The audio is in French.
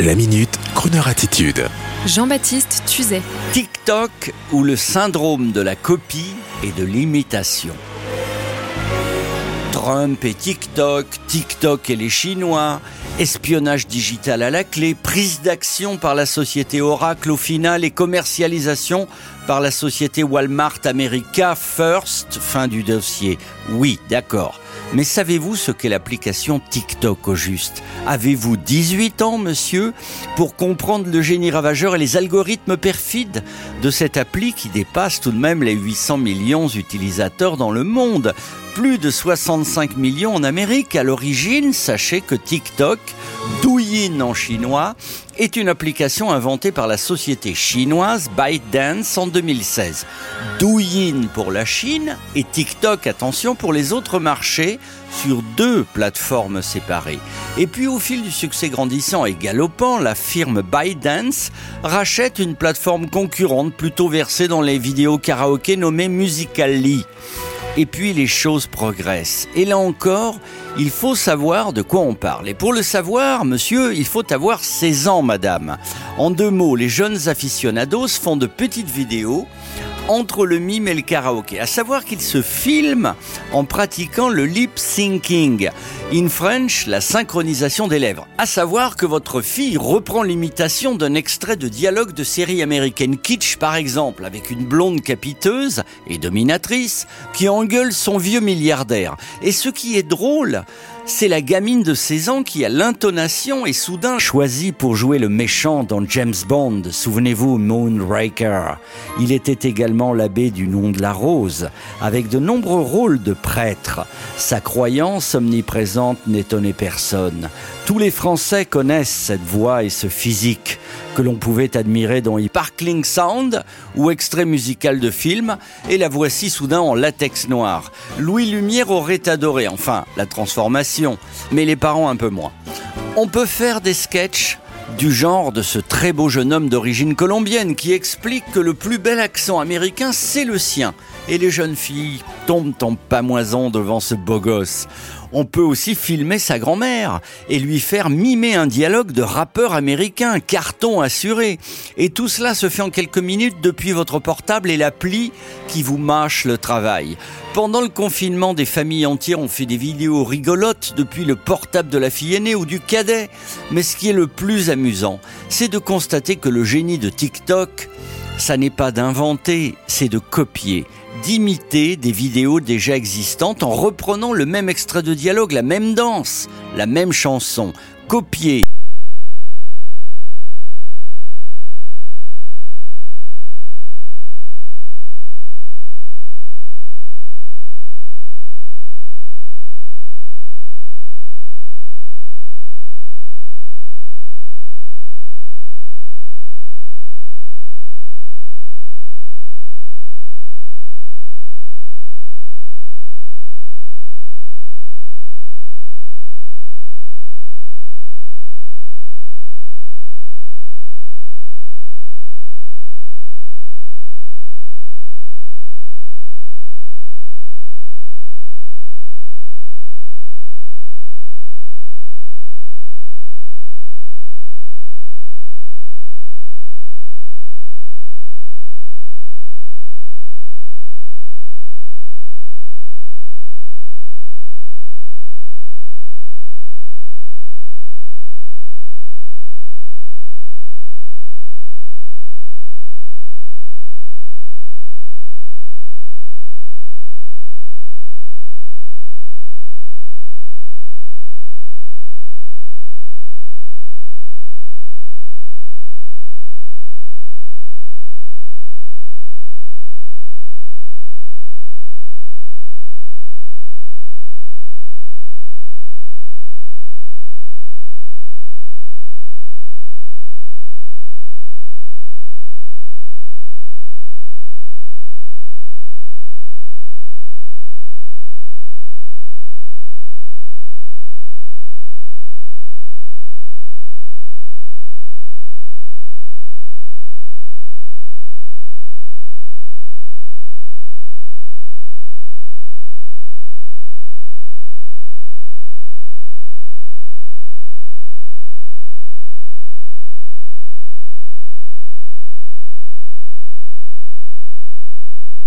La minute, Kroneur attitude. Jean-Baptiste Tuzet. TikTok ou le syndrome de la copie et de l'imitation. Trump et TikTok, TikTok et les Chinois, espionnage digital à la clé, prise d'action par la société Oracle au final et commercialisation par la société Walmart America First, fin du dossier. Oui, d'accord. Mais savez-vous ce qu'est l'application TikTok au juste? Avez-vous 18 ans, monsieur, pour comprendre le génie ravageur et les algorithmes perfides de cette appli qui dépasse tout de même les 800 millions d'utilisateurs dans le monde? Plus de 65 millions en Amérique. À l'origine, sachez que TikTok, En chinois, est une application inventée par la société chinoise ByteDance en 2016. Douyin pour la Chine et TikTok, attention, pour les autres marchés sur deux plateformes séparées. Et puis au fil du succès grandissant et galopant, la firme ByteDance rachète une plateforme concurrente plutôt versée dans les vidéos karaoké nommée Musical.ly. Et puis les choses progressent. Et là encore, il faut savoir de quoi on parle. Et pour le savoir, monsieur, il faut avoir 16 ans, madame. En deux mots, les jeunes aficionados font de petites vidéos entre le mime et le karaoké. À savoir qu'ils se filment en pratiquant le lip syncing. In French, la synchronisation des lèvres. À savoir que votre fille reprend l'imitation d'un extrait de dialogue de série américaine kitsch, par exemple, avec une blonde capiteuse et dominatrice qui engueule son vieux milliardaire. Et ce qui est drôle, c'est la gamine de 16 ans qui a l'intonation et soudain choisie pour jouer le méchant dans James Bond. Souvenez-vous, Moonraker. Il était également l'abbé du nom de la rose, avec de nombreux rôles de prêtre. Sa croyance omniprésente n'étonnait personne. Tous les Français connaissent cette voix et ce physique que l'on pouvait admirer dans Sparkling Sound ou extrait musical de film, et la voici soudain en latex noir. Louis Lumière aurait adoré, enfin, la transformation, mais les parents un peu moins. On peut faire des sketchs du genre de ce très beau jeune homme d'origine colombienne qui explique que le plus bel accent américain, c'est le sien. Et les jeunes filles tombent en pamoison devant ce beau gosse. On peut aussi filmer sa grand-mère et lui faire mimer un dialogue de rappeur américain, carton assuré. Et tout cela se fait en quelques minutes depuis votre portable et l'appli qui vous mâche le travail. Pendant le confinement, des familles entières ont fait des vidéos rigolotes depuis le portable de la fille aînée ou du cadet. Mais ce qui est le plus amusant, c'est de constater que le génie de TikTok, ça n'est pas d'inventer, c'est de copier d'imiter des vidéos déjà existantes en reprenant le même extrait de dialogue, la même danse, la même chanson. Copier